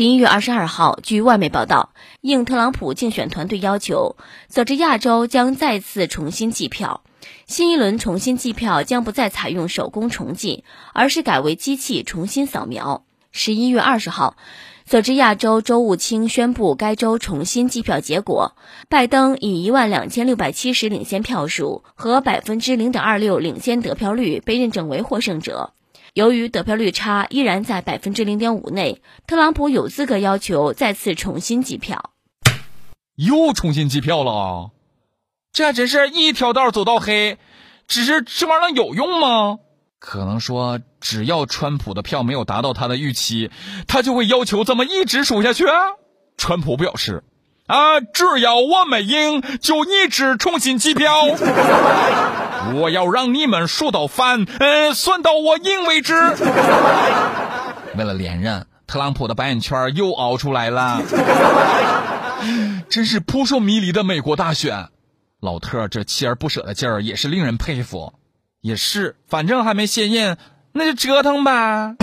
十一月二十二号，据外媒报道，应特朗普竞选团队要求，佐治亚州将再次重新计票。新一轮重新计票将不再采用手工重计，而是改为机器重新扫描。十一月二十号，佐治亚州州务卿宣布该州重新计票结果，拜登以一万两千六百七十领先票数和百分之零点二六领先得票率被认证为获胜者。由于得票率差依然在百分之零点五内，特朗普有资格要求再次重新计票。又重新计票了，这还真是一条道走到黑。只是这玩意儿有用吗？可能说，只要川普的票没有达到他的预期，他就会要求这么一直数下去。川普表示：“啊，只要我们赢，就一直重新计票。我要让你们数到翻，呃，算到我赢为止。”为了连任，特朗普的白眼圈又熬出来了。真是扑朔迷离的美国大选，老特这锲而不舍的劲儿也是令人佩服。也是，反正还没卸任，那就折腾呗。